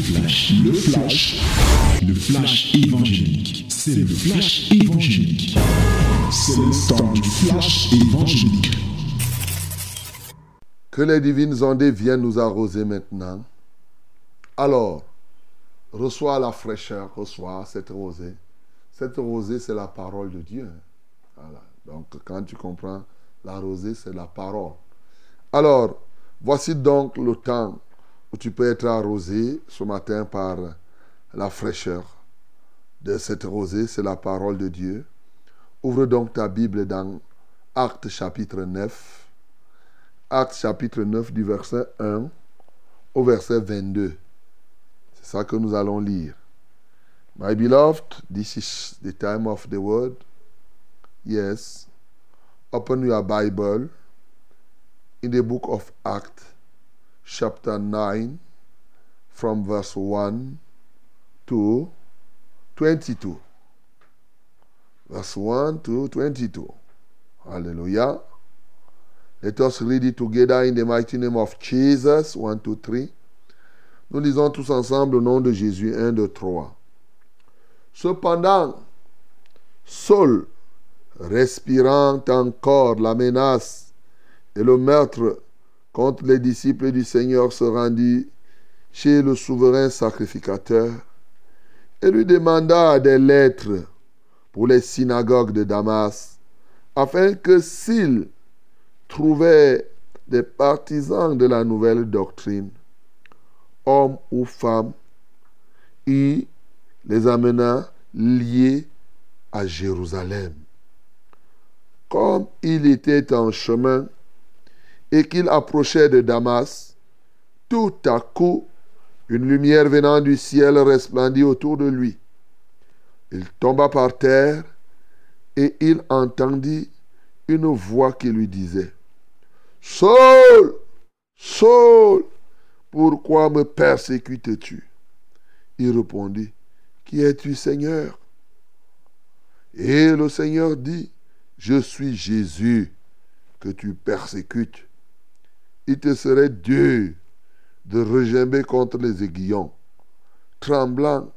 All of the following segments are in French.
flash, le flash, le flash évangélique. C'est le flash évangélique. C'est le temps du flash évangélique. Que les divines ondes viennent nous arroser maintenant. Alors, reçois la fraîcheur, reçois cette rosée. Cette rosée, c'est la parole de Dieu. Voilà. Donc, quand tu comprends, la rosée, c'est la parole. Alors, voici donc le temps où tu peux être arrosé ce matin par la fraîcheur de cette rosée, c'est la parole de Dieu. Ouvre donc ta Bible dans Actes chapitre 9. Actes chapitre 9 du verset 1 au verset 22. C'est ça que nous allons lire. My beloved, this is the time of the word. Yes. Open your Bible in the book of Acts chapter 9 from verse 1 to 22. Verse 1 to 22. Hallelujah. Let us read it together in the mighty name of Jesus. 1, 2, 3. Nous lisons tous ensemble au nom de Jésus. 1, 2, 3. Cependant, Saul, respirant encore la menace et le meurtre contre les disciples du Seigneur, se rendit chez le souverain sacrificateur et lui demanda des lettres pour les synagogues de Damas, afin que s'il trouvait des partisans de la nouvelle doctrine, hommes ou femmes, il les amena liés à Jérusalem. Comme il était en chemin et qu'il approchait de Damas, tout à coup, une lumière venant du ciel resplendit autour de lui. Il tomba par terre et il entendit une voix qui lui disait, Saul, Saul, pourquoi me persécutes-tu? Il répondit, Qui es-tu Seigneur? Et le Seigneur dit, Je suis Jésus que tu persécutes. Il te serait dur de regimber contre les aiguillons. Tremblant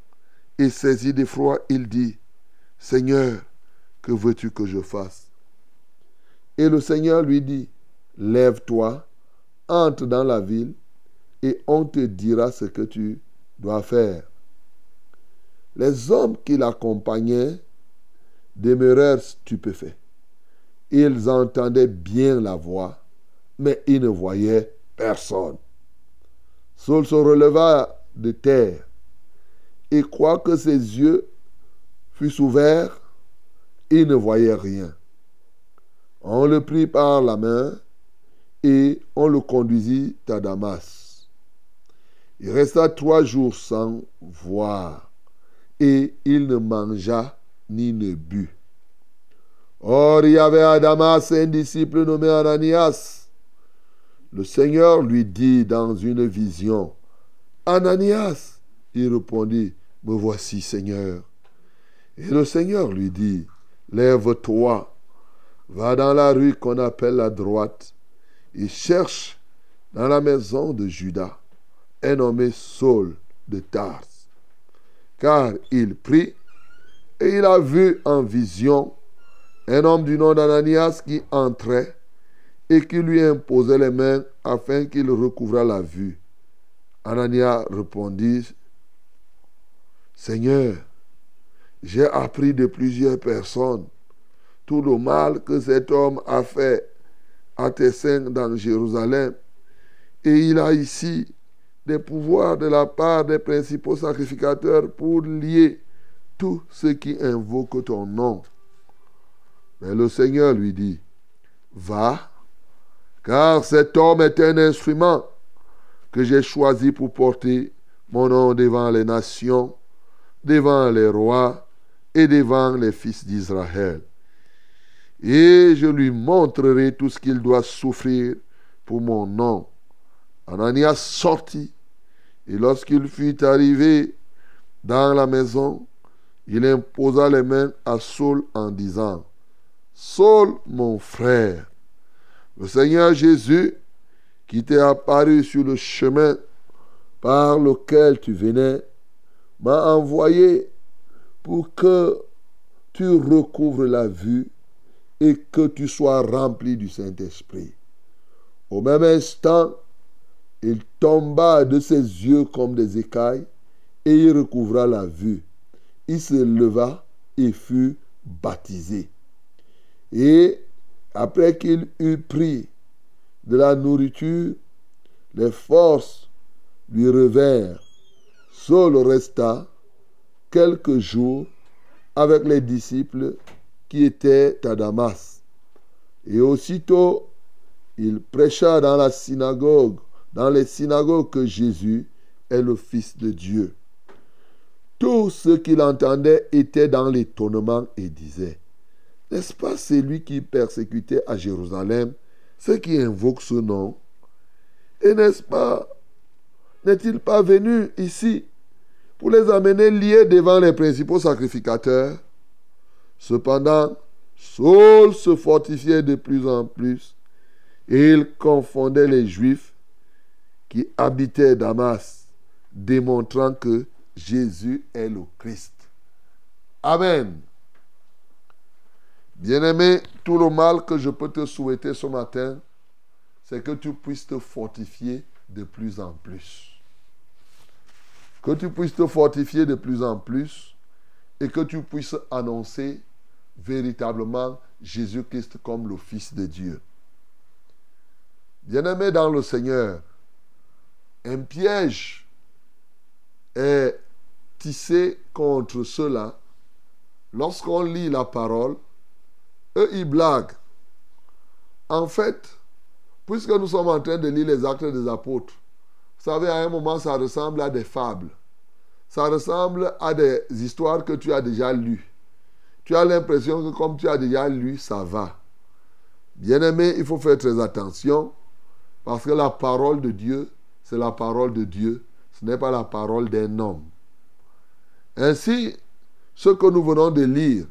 et saisi d'effroi, il dit, Seigneur, que veux-tu que je fasse? Et le Seigneur lui dit, Lève-toi, entre dans la ville, et on te dira ce que tu dois faire. Les hommes qui l'accompagnaient demeurèrent stupéfaits. Ils entendaient bien la voix, mais ils ne voyaient personne. Saul se releva de terre, et quoique ses yeux fussent ouverts, il ne voyait rien. On le prit par la main et on le conduisit à Damas. Il resta trois jours sans voir et il ne mangea ni ne but. Or, il y avait à Damas un disciple nommé Ananias. Le Seigneur lui dit dans une vision, Ananias, il répondit, Me voici, Seigneur. Et le Seigneur lui dit, Lève-toi, va dans la rue qu'on appelle la droite, et cherche dans la maison de Judas un nommé Saul de Tars. Car il prit et il a vu en vision un homme du nom d'Ananias qui entrait et qui lui imposait les mains afin qu'il recouvrât la vue. Ananias répondit, Seigneur, j'ai appris de plusieurs personnes tout le mal que cet homme a fait à tes saints dans Jérusalem. Et il a ici des pouvoirs de la part des principaux sacrificateurs pour lier tous ceux qui invoquent ton nom. Mais le Seigneur lui dit, va, car cet homme est un instrument que j'ai choisi pour porter mon nom devant les nations, devant les rois et devant les fils d'Israël. Et je lui montrerai tout ce qu'il doit souffrir pour mon nom. Ananias sortit, et lorsqu'il fut arrivé dans la maison, il imposa les mains à Saul en disant, Saul, mon frère, le Seigneur Jésus, qui t'est apparu sur le chemin par lequel tu venais m'a envoyé pour que tu recouvres la vue et que tu sois rempli du Saint-Esprit. Au même instant, il tomba de ses yeux comme des écailles et il recouvra la vue. Il se leva et fut baptisé. Et après qu'il eut pris de la nourriture, les forces lui revinrent. Saul resta quelques jours avec les disciples qui étaient à Damas. Et aussitôt, il prêcha dans la synagogue, dans les synagogues que Jésus est le Fils de Dieu. Tous ceux qui l'entendaient étaient dans l'étonnement et disaient, n'est-ce pas celui qui persécutait à Jérusalem ceux qui invoquent ce nom? Et n'est-ce pas, n'est-il pas venu ici pour les amener liés devant les principaux sacrificateurs? Cependant, Saul se fortifiait de plus en plus et il confondait les Juifs qui habitaient Damas, démontrant que Jésus est le Christ. Amen. Bien-aimé, tout le mal que je peux te souhaiter ce matin, c'est que tu puisses te fortifier de plus en plus. Que tu puisses te fortifier de plus en plus et que tu puisses annoncer véritablement Jésus-Christ comme le Fils de Dieu. Bien-aimé dans le Seigneur, un piège est tissé contre cela lorsqu'on lit la parole eux, ils blaguent. En fait, puisque nous sommes en train de lire les actes des apôtres, vous savez, à un moment, ça ressemble à des fables. Ça ressemble à des histoires que tu as déjà lues. Tu as l'impression que comme tu as déjà lu, ça va. Bien-aimé, il faut faire très attention parce que la parole de Dieu, c'est la parole de Dieu. Ce n'est pas la parole d'un homme. Ainsi, ce que nous venons de lire,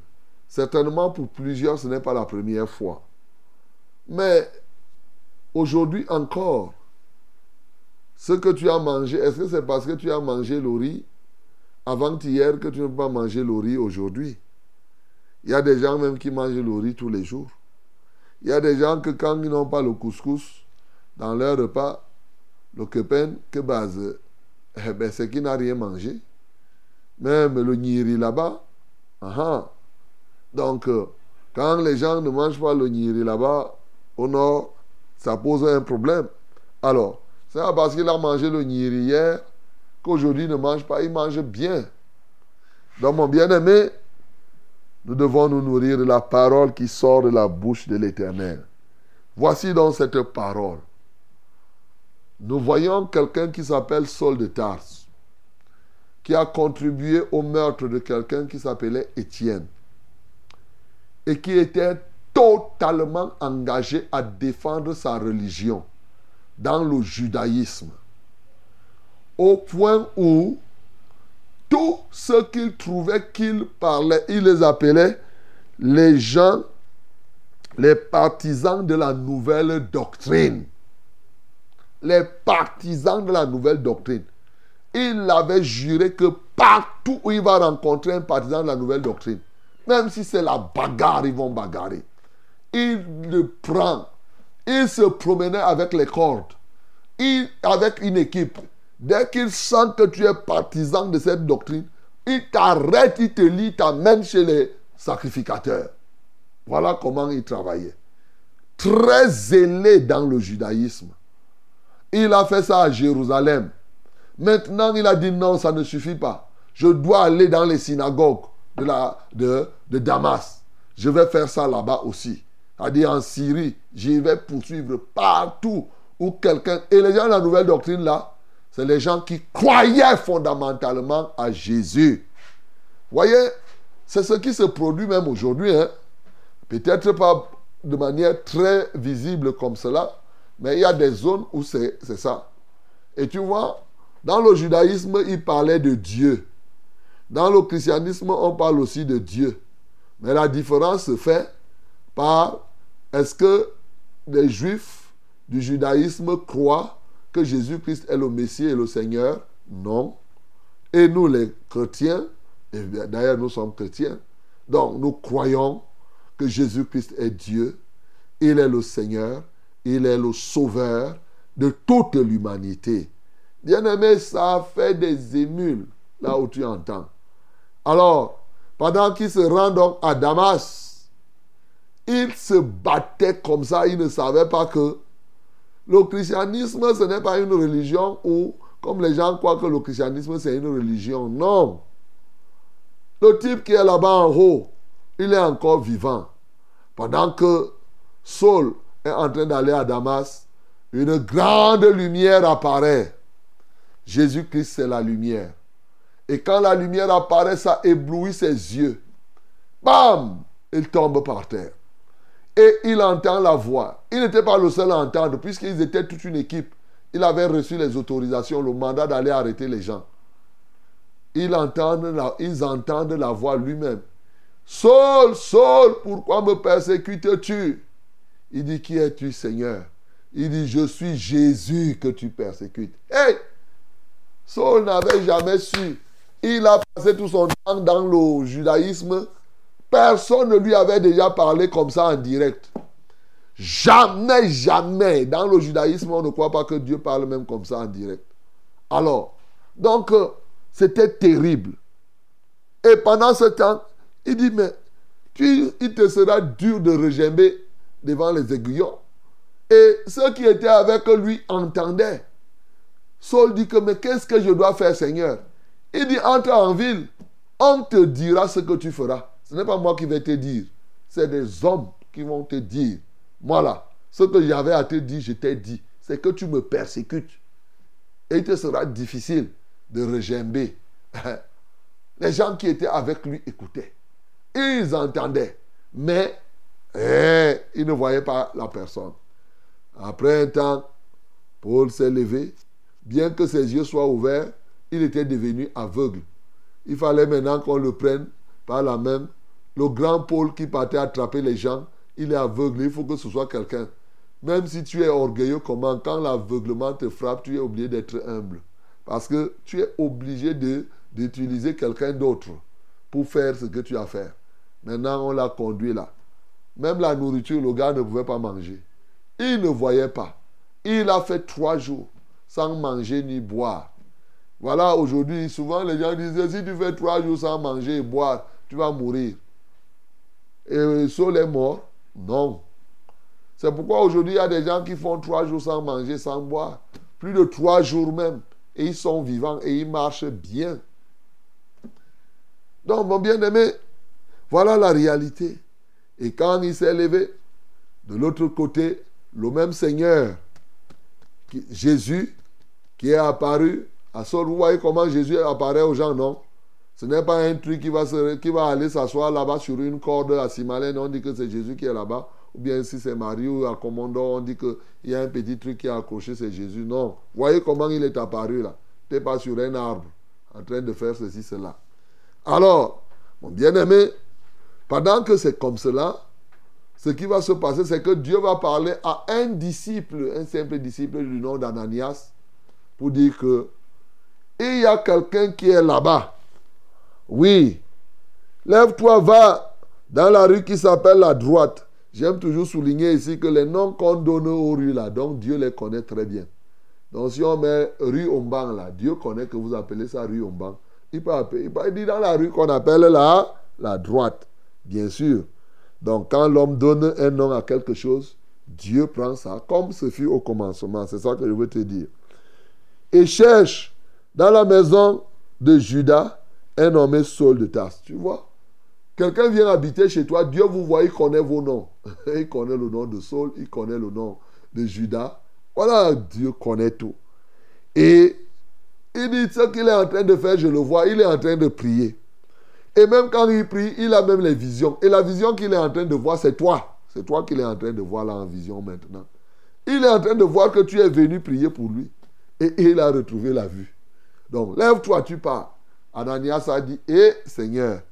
Certainement pour plusieurs, ce n'est pas la première fois. Mais aujourd'hui encore, ce que tu as mangé, est-ce que c'est parce que tu as mangé le riz avant-hier que tu ne peux pas manger le riz aujourd'hui? Il y a des gens même qui mangent le riz tous les jours. Il y a des gens que quand ils n'ont pas le couscous dans leur repas, le kepen, que base, eh ben, c'est qu'ils n'ont rien mangé. Même le niri là-bas. Donc, euh, quand les gens ne mangent pas le niri là-bas, au nord, ça pose un problème. Alors, c'est parce qu'il a mangé le niri hier qu'aujourd'hui ne mange pas, il mange bien. Donc, mon bien-aimé, nous devons nous nourrir de la parole qui sort de la bouche de l'Éternel. Voici donc cette parole. Nous voyons quelqu'un qui s'appelle Saul de Tars, qui a contribué au meurtre de quelqu'un qui s'appelait Étienne et qui était totalement engagé à défendre sa religion dans le judaïsme. Au point où tous ceux qu'il trouvait qu'il parlait, il les appelait les gens, les partisans de la nouvelle doctrine. Les partisans de la nouvelle doctrine. Il avait juré que partout où il va rencontrer un partisan de la nouvelle doctrine, même si c'est la bagarre, ils vont bagarrer. Il le prend. Il se promenait avec les cordes. Avec une équipe. Dès qu'il sent que tu es partisan de cette doctrine, il t'arrête, il te lit, t'amène chez les sacrificateurs. Voilà comment il travaillait. Très zélé dans le judaïsme. Il a fait ça à Jérusalem. Maintenant, il a dit non, ça ne suffit pas. Je dois aller dans les synagogues de, la, de, de Damas. Je vais faire ça là-bas aussi. C'est-à-dire en Syrie, j'y vais poursuivre partout où quelqu'un... Et les gens de la nouvelle doctrine là, c'est les gens qui croyaient fondamentalement à Jésus. Voyez, c'est ce qui se produit même aujourd'hui. Hein? Peut-être pas de manière très visible comme cela, mais il y a des zones où c'est ça. Et tu vois, dans le judaïsme, il parlait de Dieu. Dans le christianisme, on parle aussi de Dieu. Mais la différence se fait par est-ce que les juifs du judaïsme croient que Jésus-Christ est le Messie et le Seigneur? Non. Et nous, les chrétiens, d'ailleurs nous sommes chrétiens, donc nous croyons que Jésus-Christ est Dieu, il est le Seigneur, il est le Sauveur de toute l'humanité. Bien-aimé, ça fait des émules là où tu entends. Alors, pendant qu'il se rend donc à Damas, il se battait comme ça, il ne savait pas que le christianisme, ce n'est pas une religion où, comme les gens croient que le christianisme, c'est une religion. Non. Le type qui est là-bas en haut, il est encore vivant. Pendant que Saul est en train d'aller à Damas, une grande lumière apparaît. Jésus-Christ, c'est la lumière. Et quand la lumière apparaît, ça éblouit ses yeux. Bam Il tombe par terre. Et il entend la voix. Il n'était pas le seul à entendre, puisqu'ils étaient toute une équipe. Il avait reçu les autorisations, le mandat d'aller arrêter les gens. Ils entendent la, ils entendent la voix lui-même. Saul, Saul, pourquoi me persécutes-tu? Il dit, qui es-tu, Seigneur? Il dit, je suis Jésus que tu persécutes. Hey Saul n'avait jamais su. Il a passé tout son temps dans le judaïsme Personne ne lui avait déjà parlé comme ça en direct. Jamais, jamais. Dans le judaïsme, on ne croit pas que Dieu parle même comme ça en direct. Alors, donc, euh, c'était terrible. Et pendant ce temps, il dit, mais tu, il te sera dur de regimber devant les aiguillons. Et ceux qui étaient avec lui entendaient. Saul dit que, mais qu'est-ce que je dois faire, Seigneur? Il dit, entre en ville, on te dira ce que tu feras. Ce n'est pas moi qui vais te dire. C'est des hommes qui vont te dire. Voilà. Ce que j'avais à te dire, je t'ai dit. C'est que tu me persécutes. Et il te sera difficile de regimber. Les gens qui étaient avec lui écoutaient. Ils entendaient. Mais eh, ils ne voyaient pas la personne. Après un temps, Paul s'est levé. Bien que ses yeux soient ouverts, il était devenu aveugle. Il fallait maintenant qu'on le prenne par la même le grand Paul qui partait attraper les gens, il est aveugle. Il faut que ce soit quelqu'un. Même si tu es orgueilleux, comment Quand l'aveuglement te frappe, tu es obligé d'être humble. Parce que tu es obligé d'utiliser quelqu'un d'autre pour faire ce que tu as à faire. Maintenant, on l'a conduit là. Même la nourriture, le gars ne pouvait pas manger. Il ne voyait pas. Il a fait trois jours sans manger ni boire. Voilà, aujourd'hui, souvent les gens disent, si tu fais trois jours sans manger et boire, tu vas mourir. Et Saul est mort? Non. C'est pourquoi aujourd'hui, il y a des gens qui font trois jours sans manger, sans boire. Plus de trois jours même. Et ils sont vivants et ils marchent bien. Donc, mon bien-aimé, voilà la réalité. Et quand il s'est levé, de l'autre côté, le même Seigneur, Jésus, qui est apparu à Saul, vous voyez comment Jésus apparaît aux gens, non? Ce n'est pas un truc qui va, qui va aller s'asseoir là-bas sur une corde à Simalène. On dit que c'est Jésus qui est là-bas. Ou bien si c'est Marie ou à Commando, on dit qu'il y a un petit truc qui est accroché, c'est Jésus. Non. Voyez comment il est apparu là. Tu n'es pas sur un arbre en train de faire ceci, cela. Alors, mon bien-aimé, pendant que c'est comme cela, ce qui va se passer, c'est que Dieu va parler à un disciple, un simple disciple du nom d'Ananias, pour dire que il y a quelqu'un qui est là-bas oui. Lève-toi, va dans la rue qui s'appelle la droite. J'aime toujours souligner ici que les noms qu'on donne aux rues là, donc Dieu les connaît très bien. Donc si on met rue Omban là, Dieu connaît que vous appelez ça rue Omban. Il peut, appeler, il peut dire dans la rue qu'on appelle là la droite, bien sûr. Donc quand l'homme donne un nom à quelque chose, Dieu prend ça comme ce fut au commencement. C'est ça que je veux te dire. Et cherche dans la maison de Judas un nommé Saul de Tarse. Tu vois Quelqu'un vient habiter chez toi, Dieu vous voit, il connaît vos noms. il connaît le nom de Saul, il connaît le nom de Judas. Voilà, Dieu connaît tout. Et il dit ce qu'il est en train de faire, je le vois, il est en train de prier. Et même quand il prie, il a même les visions. Et la vision qu'il est en train de voir, c'est toi. C'est toi qu'il est en train de voir là en vision maintenant. Il est en train de voir que tu es venu prier pour lui. Et il a retrouvé la vue. Donc, lève-toi, tu pars. Ananias a dit, hé Seigneur,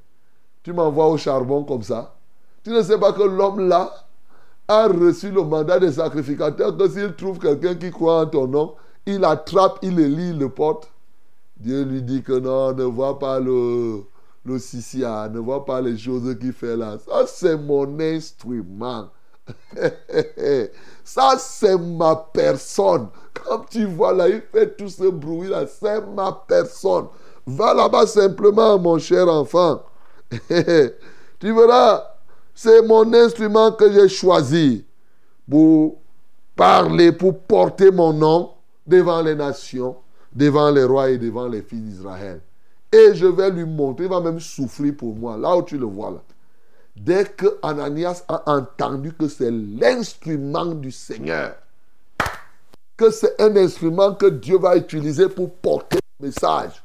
tu m'envoies au charbon comme ça. Tu ne sais pas que l'homme là a reçu le mandat des sacrificateurs, que s'il trouve quelqu'un qui croit en ton nom, il attrape, il le lit, il le porte. Dieu lui dit que non, ne vois pas le, le sissia, ne vois pas les choses qu'il fait là. Ça, c'est mon instrument. Ça, c'est ma personne. Quand tu vois là, il fait tout ce bruit là, c'est ma personne. Va là-bas simplement, mon cher enfant. tu verras, c'est mon instrument que j'ai choisi pour parler, pour porter mon nom devant les nations, devant les rois et devant les fils d'Israël. Et je vais lui montrer, il va même souffrir pour moi, là où tu le vois là. Dès que Ananias a entendu que c'est l'instrument du Seigneur, que c'est un instrument que Dieu va utiliser pour porter le message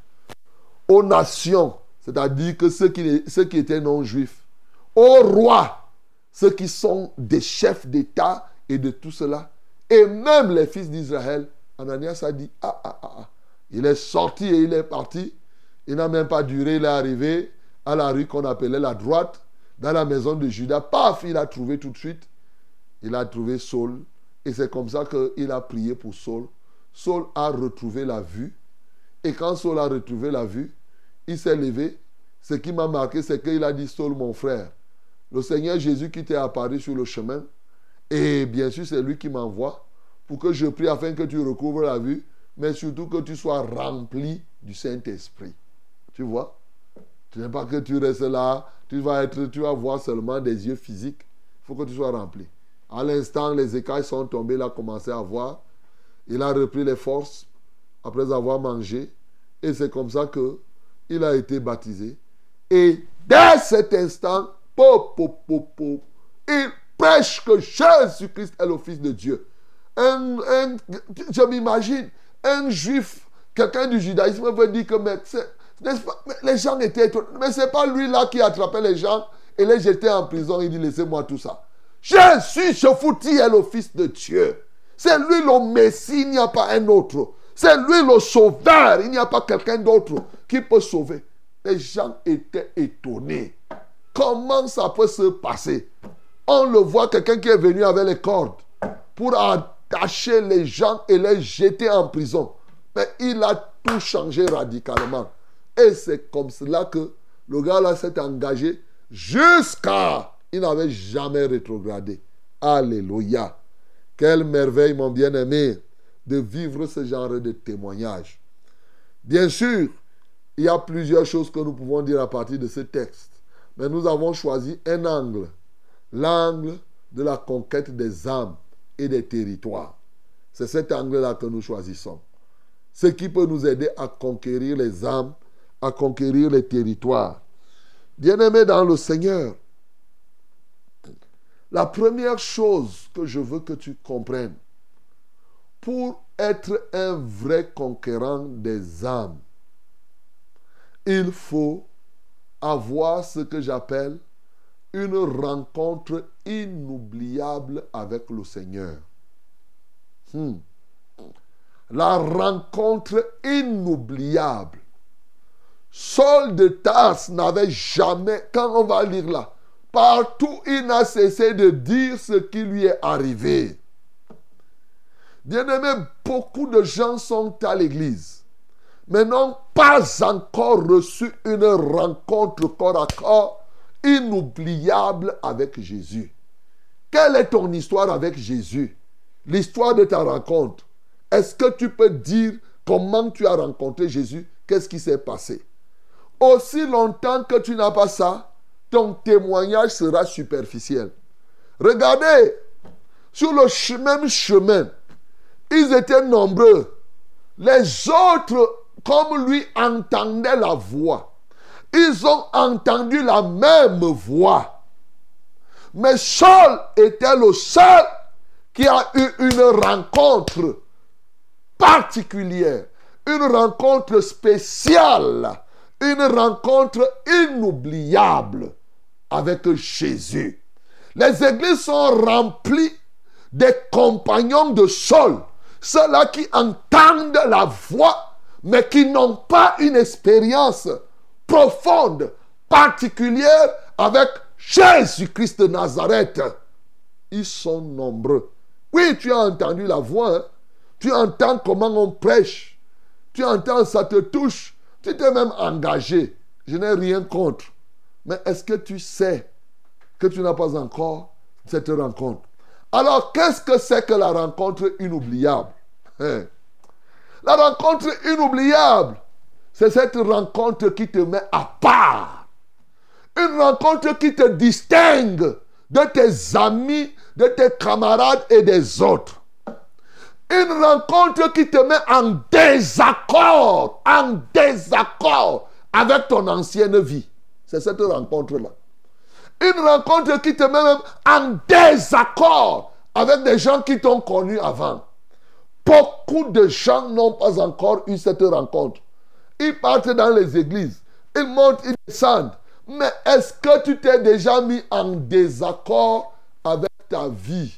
aux nations, c'est-à-dire que ceux qui, étaient non-juifs, aux rois, ceux qui sont des chefs d'État et de tout cela, et même les fils d'Israël, Ananias a dit, ah, ah, ah, ah. Il est sorti et il est parti. Il n'a même pas duré, il est arrivé à la rue qu'on appelait la droite, dans la maison de Judas. Paf, il a trouvé tout de suite. Il a trouvé Saul. Et c'est comme ça qu'il a prié pour Saul. Saul a retrouvé la vue. Et quand Saul a retrouvé la vue, il s'est levé. Ce qui m'a marqué, c'est qu'il a dit, Saul, mon frère, le Seigneur Jésus qui t'est apparu sur le chemin, et bien sûr, c'est lui qui m'envoie pour que je prie afin que tu recouvres la vue, mais surtout que tu sois rempli du Saint-Esprit. Tu vois? Ce n'est pas que tu restes là, tu vas, être, tu vas voir seulement des yeux physiques. Il faut que tu sois rempli. À l'instant, les écailles sont tombées, il a commencé à voir. Il a repris les forces après avoir mangé. Et c'est comme ça que il a été baptisé. Et dès cet instant, il prêche que Jésus-Christ est le Fils de Dieu. je m'imagine, un juif, quelqu'un du judaïsme veut dire que les gens étaient étonnés. Mais ce n'est pas lui là qui attrapait les gens et les jetait en prison. Il dit laissez-moi tout ça. Jésus, je foutis, est le Fils de Dieu. C'est lui le Messie, il n'y a pas un autre. C'est lui le sauveur, il n'y a pas quelqu'un d'autre qui peut sauver. Les gens étaient étonnés. Comment ça peut se passer? On le voit, quelqu'un qui est venu avec les cordes pour attacher les gens et les jeter en prison. Mais il a tout changé radicalement. Et c'est comme cela que le gars là s'est engagé jusqu'à... Il n'avait jamais rétrogradé. Alléluia. Quelle merveille, mon bien-aimé, de vivre ce genre de témoignage. Bien sûr, il y a plusieurs choses que nous pouvons dire à partir de ce texte. Mais nous avons choisi un angle. L'angle de la conquête des âmes et des territoires. C'est cet angle-là que nous choisissons. Ce qui peut nous aider à conquérir les âmes à conquérir les territoires. Bien-aimé dans le Seigneur, la première chose que je veux que tu comprennes, pour être un vrai conquérant des âmes, il faut avoir ce que j'appelle une rencontre inoubliable avec le Seigneur. Hmm. La rencontre inoubliable Saul de Tarse n'avait jamais, quand on va lire là, partout il n'a cessé de dire ce qui lui est arrivé. Bien-aimé, beaucoup de gens sont à l'église, mais n'ont pas encore reçu une rencontre corps à corps inoubliable avec Jésus. Quelle est ton histoire avec Jésus? L'histoire de ta rencontre. Est-ce que tu peux dire comment tu as rencontré Jésus? Qu'est-ce qui s'est passé? Aussi longtemps que tu n'as pas ça, ton témoignage sera superficiel. Regardez, sur le même chemin, ils étaient nombreux. Les autres, comme lui, entendaient la voix. Ils ont entendu la même voix. Mais Saul était le seul qui a eu une rencontre particulière, une rencontre spéciale une rencontre inoubliable avec Jésus. Les églises sont remplies des compagnons de Saul, ceux-là qui entendent la voix, mais qui n'ont pas une expérience profonde, particulière avec Jésus-Christ de Nazareth. Ils sont nombreux. Oui, tu as entendu la voix, hein. Tu entends comment on prêche. Tu entends, ça te touche. Tu t'es même engagé. Je n'ai rien contre. Mais est-ce que tu sais que tu n'as pas encore cette rencontre? Alors, qu'est-ce que c'est que la rencontre inoubliable? Hein? La rencontre inoubliable, c'est cette rencontre qui te met à part. Une rencontre qui te distingue de tes amis, de tes camarades et des autres. Une rencontre qui te met en désaccord, en désaccord avec ton ancienne vie. C'est cette rencontre-là. Une rencontre qui te met même en désaccord avec des gens qui t'ont connu avant. Beaucoup de gens n'ont pas encore eu cette rencontre. Ils partent dans les églises, ils montent, ils descendent. Mais est-ce que tu t'es déjà mis en désaccord avec ta vie?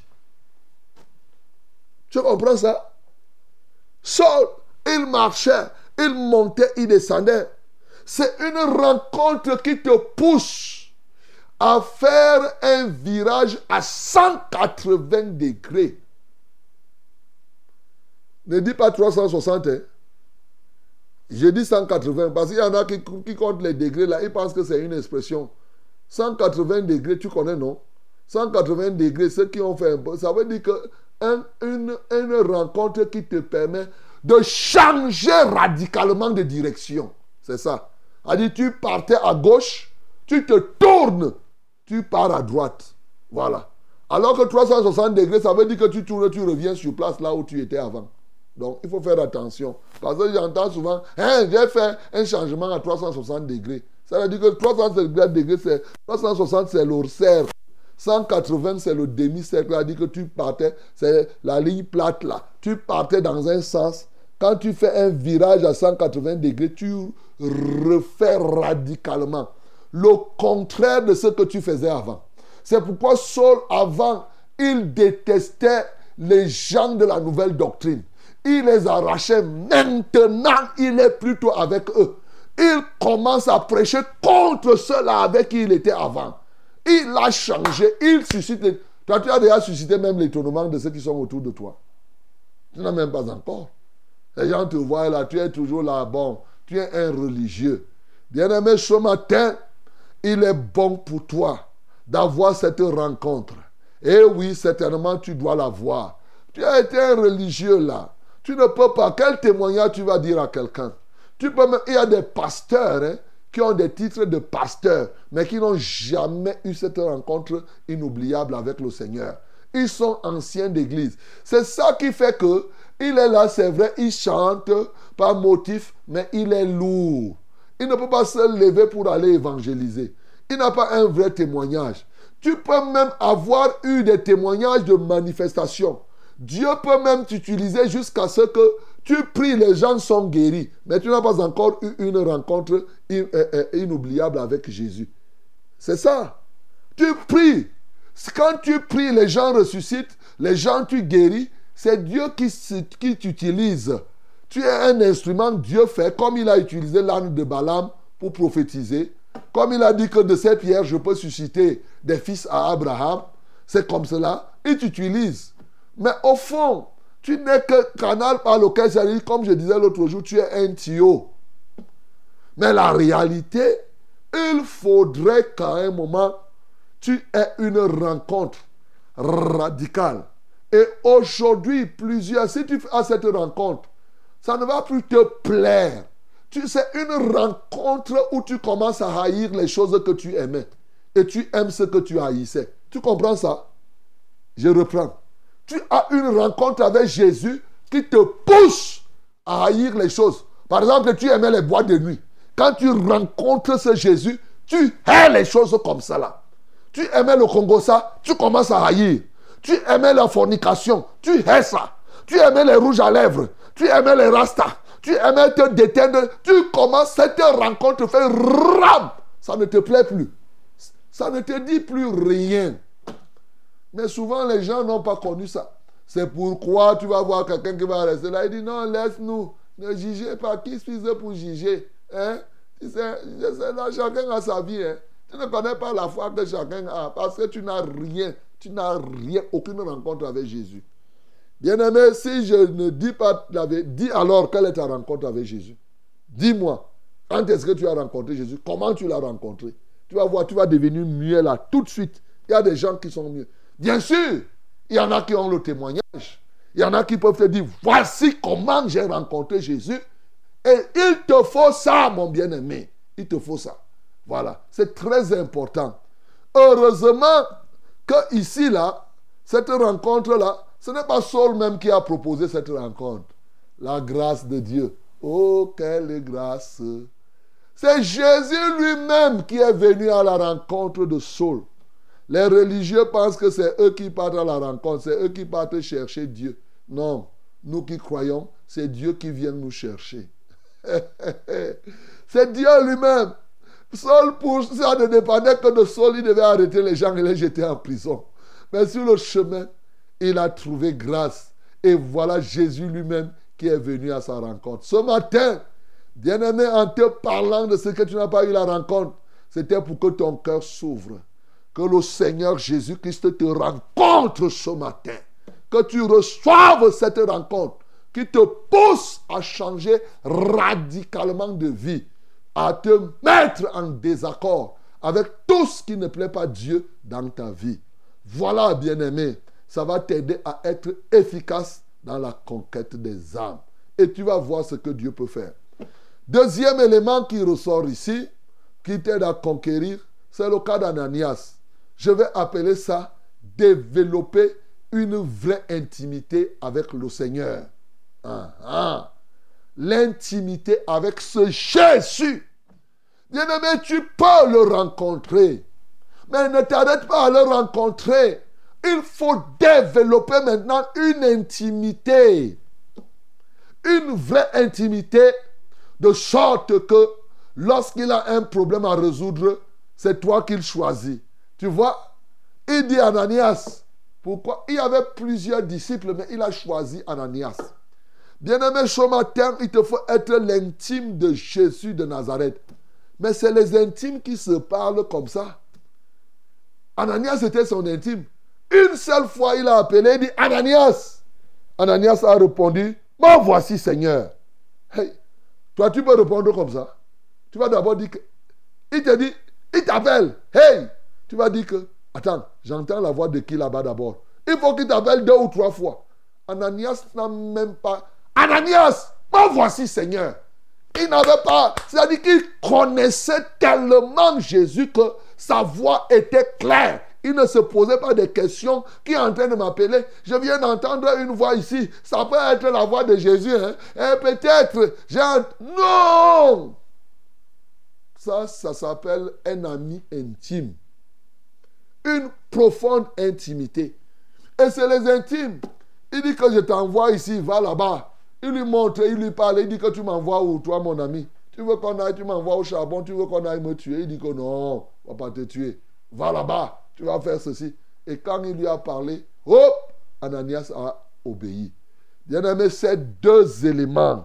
Tu comprends ça? Saul, il marchait, il montait, il descendait. C'est une rencontre qui te pousse à faire un virage à 180 degrés. Ne dis pas 360. Hein. Je dis 180 parce qu'il y en a qui, qui comptent les degrés là. Ils pensent que c'est une expression. 180 degrés, tu connais, non? 180 degrés, ceux qui ont fait un ça veut dire que une, rencontre qui te permet de changer radicalement de direction. C'est ça. A dit, tu partais à gauche, tu te tournes, tu pars à droite. Voilà. Alors que 360 degrés, ça veut dire que tu tournes, tu reviens sur place là où tu étais avant. Donc, il faut faire attention. Parce que j'entends souvent, hein, j'ai fait un changement à 360 degrés. Ça veut dire que 360 degrés, c'est 360, c'est cercle. 180, c'est le demi-cercle. Veut dire que tu partais, c'est la ligne plate là. Tu partais dans un sens. Quand tu fais un virage à 180 degrés, tu refais radicalement le contraire de ce que tu faisais avant. C'est pourquoi Saul, avant, il détestait les gens de la nouvelle doctrine il les arrachait. Maintenant, il est plutôt avec eux. Il commence à prêcher contre ceux-là avec qui il était avant. Il a changé. Il suscite. Toi, tu as déjà suscité même l'étonnement de ceux qui sont autour de toi. Tu n'as même pas encore. Les gens te voient là, tu es toujours là. Bon, tu es un religieux. Bien-aimé, ce matin, il est bon pour toi d'avoir cette rencontre. Et oui, certainement, tu dois la voir. Tu as été un religieux là. Tu ne peux pas. Quel témoignage tu vas dire à quelqu'un? Tu peux Il y a des pasteurs hein, qui ont des titres de pasteurs, mais qui n'ont jamais eu cette rencontre inoubliable avec le Seigneur. Ils sont anciens d'église. C'est ça qui fait que il est là, c'est vrai, il chante par motif, mais il est lourd. Il ne peut pas se lever pour aller évangéliser. Il n'a pas un vrai témoignage. Tu peux même avoir eu des témoignages de manifestation. Dieu peut même t'utiliser jusqu'à ce que tu pries, les gens sont guéris. Mais tu n'as pas encore eu une rencontre euh, euh, inoubliable avec Jésus. C'est ça. Tu pries. Quand tu pries, les gens ressuscitent, les gens tu guéris. C'est Dieu qui, qui t'utilise. Tu es un instrument, Dieu fait, comme il a utilisé l'âne de Balaam pour prophétiser. Comme il a dit que de cette pierre, je peux susciter des fils à Abraham. C'est comme cela. Il t'utilise. Mais au fond, tu n'es que canal par lequel, comme je disais l'autre jour, tu es un tuyau. Mais la réalité, il faudrait qu'à un moment, tu aies une rencontre radicale. Et aujourd'hui, plusieurs, si tu as cette rencontre, ça ne va plus te plaire. C'est une rencontre où tu commences à haïr les choses que tu aimais. Et tu aimes ce que tu haïssais. Tu comprends ça? Je reprends tu as une rencontre avec Jésus qui te pousse à haïr les choses. Par exemple, tu aimais les bois de nuit. Quand tu rencontres ce Jésus, tu hais les choses comme ça. Tu aimais le Congo ça, tu commences à haïr. Tu aimais la fornication, tu hais ça. Tu aimais les rouges à lèvres, tu aimais les rastas, tu aimais te détendre. Tu commences, cette rencontre fait ram. Ça ne te plaît plus. Ça ne te dit plus rien. Mais souvent, les gens n'ont pas connu ça. C'est pourquoi tu vas voir quelqu'un qui va rester là. Il dit non, laisse-nous. Ne jugez pas. Qui suis-je pour juger hein? là, chacun a sa vie. Hein? Tu ne connais pas la foi que chacun a parce que tu n'as rien. Tu n'as rien, aucune rencontre avec Jésus. Bien-aimé, si je ne dis pas la vérité, dis alors quelle est ta rencontre avec Jésus. Dis-moi, quand est-ce que tu as rencontré Jésus? Comment tu l'as rencontré? Tu vas voir, tu vas devenir mieux là, tout de suite. Il y a des gens qui sont mieux. Bien sûr, il y en a qui ont le témoignage. Il y en a qui peuvent te dire, voici comment j'ai rencontré Jésus. Et il te faut ça, mon bien-aimé. Il te faut ça. Voilà, c'est très important. Heureusement que ici, là, cette rencontre-là, ce n'est pas Saul même qui a proposé cette rencontre. La grâce de Dieu. Oh, quelle grâce. C'est Jésus lui-même qui est venu à la rencontre de Saul. Les religieux pensent que c'est eux qui partent à la rencontre, c'est eux qui partent chercher Dieu. Non, nous qui croyons, c'est Dieu qui vient nous chercher. c'est Dieu lui-même. Saul, pour ça ne dépendait que de Saul, il devait arrêter les gens et les jeter en prison. Mais sur le chemin, il a trouvé grâce. Et voilà Jésus lui-même qui est venu à sa rencontre. Ce matin, bien-aimé, en te parlant de ce que tu n'as pas eu la rencontre, c'était pour que ton cœur s'ouvre. Que le Seigneur Jésus-Christ te rencontre ce matin. Que tu reçoives cette rencontre qui te pousse à changer radicalement de vie à te mettre en désaccord avec tout ce qui ne plaît pas Dieu dans ta vie. Voilà, bien-aimé, ça va t'aider à être efficace dans la conquête des âmes. Et tu vas voir ce que Dieu peut faire. Deuxième élément qui ressort ici, qui t'aide à conquérir, c'est le cas d'Ananias. Je vais appeler ça développer une vraie intimité avec le Seigneur. Ah, ah. L'intimité avec ce Jésus Bien-aimé, tu peux le rencontrer. Mais ne t'arrête pas à le rencontrer. Il faut développer maintenant une intimité. Une vraie intimité. De sorte que lorsqu'il a un problème à résoudre, c'est toi qu'il choisit. Tu vois Il dit Ananias. Pourquoi? Il y avait plusieurs disciples, mais il a choisi Ananias. Bien-aimé, ce matin, il te faut être l'intime de Jésus de Nazareth. Mais c'est les intimes qui se parlent comme ça. Ananias était son intime. Une seule fois, il a appelé, il dit Ananias. Ananias a répondu Moi voici, Seigneur. Hey, toi, tu peux répondre comme ça. Tu vas d'abord dire que. Il te dit Il t'appelle. Hey Tu vas dire que. Attends, j'entends la voix de qui là-bas d'abord. Il faut qu'il t'appelle deux ou trois fois. Ananias n'a même pas. Ananias Moi voici, Seigneur. Il n'avait pas, c'est-à-dire qu'il connaissait tellement Jésus que sa voix était claire. Il ne se posait pas des questions. Qui est en train de m'appeler Je viens d'entendre une voix ici. Ça peut être la voix de Jésus. Hein? Et peut-être, j'ai... Non Ça, ça s'appelle un ami intime. Une profonde intimité. Et c'est les intimes. Il dit que je t'envoie ici, va là-bas. Il lui montre, il lui parle, il dit que tu m'envoies où, toi, mon ami? Tu veux qu'on aille, tu m'envoies au charbon, tu veux qu'on aille me tuer? Il dit que non, on va pas te tuer. Va là-bas, tu vas faire ceci. Et quand il lui a parlé, hop, Ananias a obéi. Bien aimé, ces deux éléments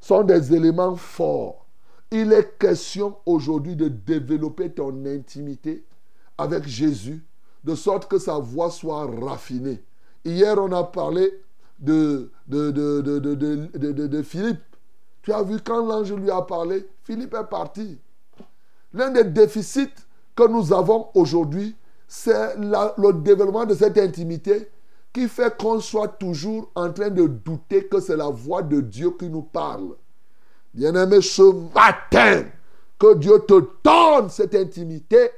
sont des éléments forts. Il est question aujourd'hui de développer ton intimité avec Jésus, de sorte que sa voix soit raffinée. Hier, on a parlé de, de, de, de, Philippe. Tu as vu quand l'ange lui a parlé, Philippe est parti. L'un des déficits que nous avons aujourd'hui, c'est le développement de cette intimité qui fait qu'on soit toujours en train de douter que c'est la voix de Dieu qui nous parle. Bien-aimé, ce matin, que Dieu te donne cette intimité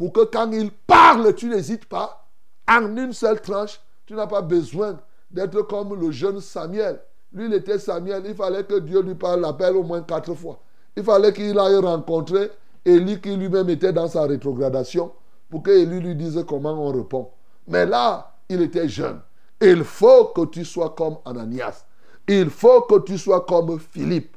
pour que quand il parle, tu n'hésites pas. En une seule tranche, tu n'as pas besoin d'être comme le jeune Samuel. Lui, il était Samuel. Il fallait que Dieu lui parle, l'appelle au moins quatre fois. Il fallait qu'il aille rencontrer Élie qui lui-même était dans sa rétrogradation pour que Élie lui dise comment on répond. Mais là, il était jeune. Il faut que tu sois comme Ananias. Il faut que tu sois comme Philippe.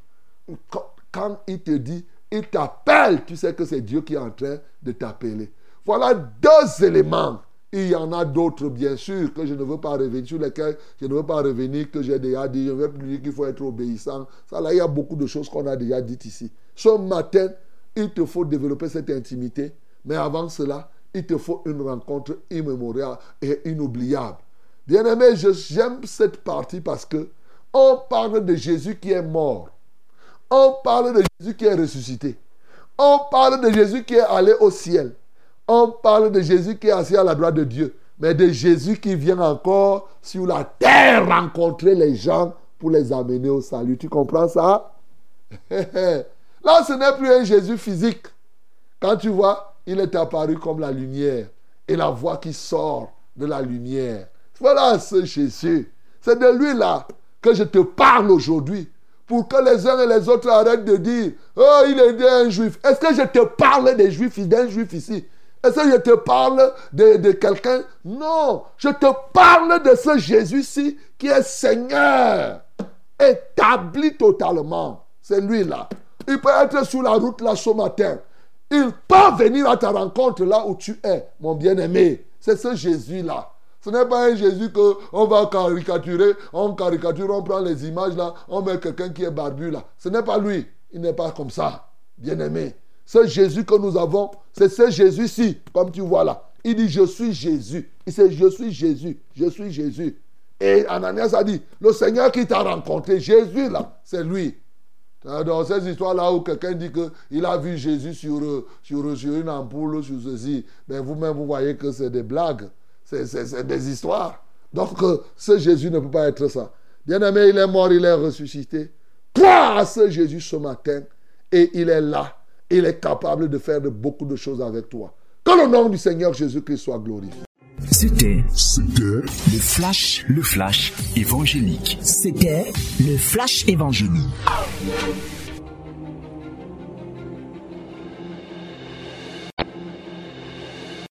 Quand il te dit, il t'appelle, tu sais que c'est Dieu qui est en train de t'appeler. Voilà deux éléments il y en a d'autres, bien sûr, que je ne veux pas revenir, sur lesquels je ne veux pas revenir, que j'ai déjà dit. Je ne veux plus dire qu'il faut être obéissant. Ça, là, il y a beaucoup de choses qu'on a déjà dites ici. Ce matin, il te faut développer cette intimité. Mais avant cela, il te faut une rencontre immémoriale et inoubliable. Bien-aimé, j'aime cette partie parce que on parle de Jésus qui est mort. On parle de Jésus qui est ressuscité. On parle de Jésus qui est allé au ciel. On parle de Jésus qui est assis à la droite de Dieu. Mais de Jésus qui vient encore sur la terre rencontrer les gens pour les amener au salut. Tu comprends ça? Là, ce n'est plus un Jésus physique. Quand tu vois, il est apparu comme la lumière. Et la voix qui sort de la lumière. Voilà ce Jésus. C'est de lui là que je te parle aujourd'hui. Pour que les uns et les autres arrêtent de dire Oh, il est un juif. Est-ce que je te parle des juifs, d'un juif ici? Est-ce que je te parle de, de quelqu'un? Non. Je te parle de ce Jésus-ci qui est Seigneur. Établi totalement. C'est lui là. Il peut être sur la route là ce matin. Il peut venir à ta rencontre là où tu es, mon bien-aimé. C'est ce Jésus-là. Ce n'est pas un Jésus qu'on va caricaturer, on caricature, on prend les images là, on met quelqu'un qui est barbu là. Ce n'est pas lui. Il n'est pas comme ça, bien-aimé. Ce Jésus que nous avons, c'est ce Jésus-ci, comme tu vois là. Il dit, je suis Jésus. Il dit, je suis Jésus, je suis Jésus. Et Ananias a dit, le Seigneur qui t'a rencontré, Jésus là, c'est lui. Dans ces histoires-là où quelqu'un dit qu'il a vu Jésus sur, une ampoule, sur ceci, ben, vous-même, vous voyez que c'est des blagues, c'est des histoires. Donc, euh, ce Jésus ne peut pas être ça. Bien-aimé, il est mort, il est ressuscité. Crois à ce Jésus ce matin et il est là. Il est capable de faire de beaucoup de choses avec toi. Que le nom du Seigneur Jésus-Christ soit glorifié. C'était le flash, le flash évangélique. C'était le flash évangélique.